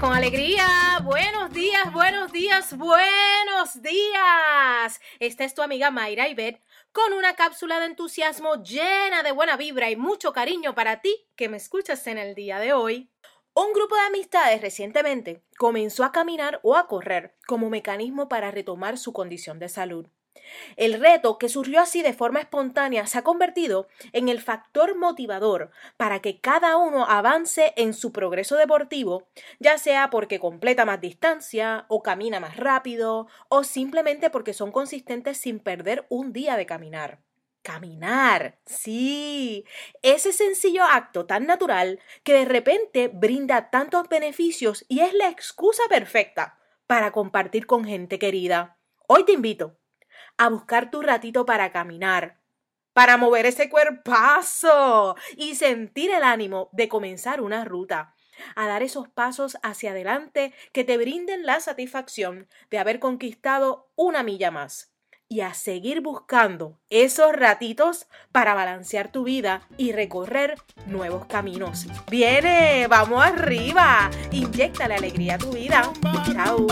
con alegría. Buenos días, buenos días, buenos días. Esta es tu amiga Mayra Ibet con una cápsula de entusiasmo llena de buena vibra y mucho cariño para ti que me escuchas en el día de hoy. Un grupo de amistades recientemente comenzó a caminar o a correr como mecanismo para retomar su condición de salud. El reto, que surgió así de forma espontánea, se ha convertido en el factor motivador para que cada uno avance en su progreso deportivo, ya sea porque completa más distancia, o camina más rápido, o simplemente porque son consistentes sin perder un día de caminar. Caminar, sí, ese sencillo acto tan natural que de repente brinda tantos beneficios y es la excusa perfecta para compartir con gente querida. Hoy te invito a buscar tu ratito para caminar, para mover ese cuerpazo y sentir el ánimo de comenzar una ruta, a dar esos pasos hacia adelante que te brinden la satisfacción de haber conquistado una milla más y a seguir buscando esos ratitos para balancear tu vida y recorrer nuevos caminos. Viene, vamos arriba, inyecta la alegría a tu vida. Chao.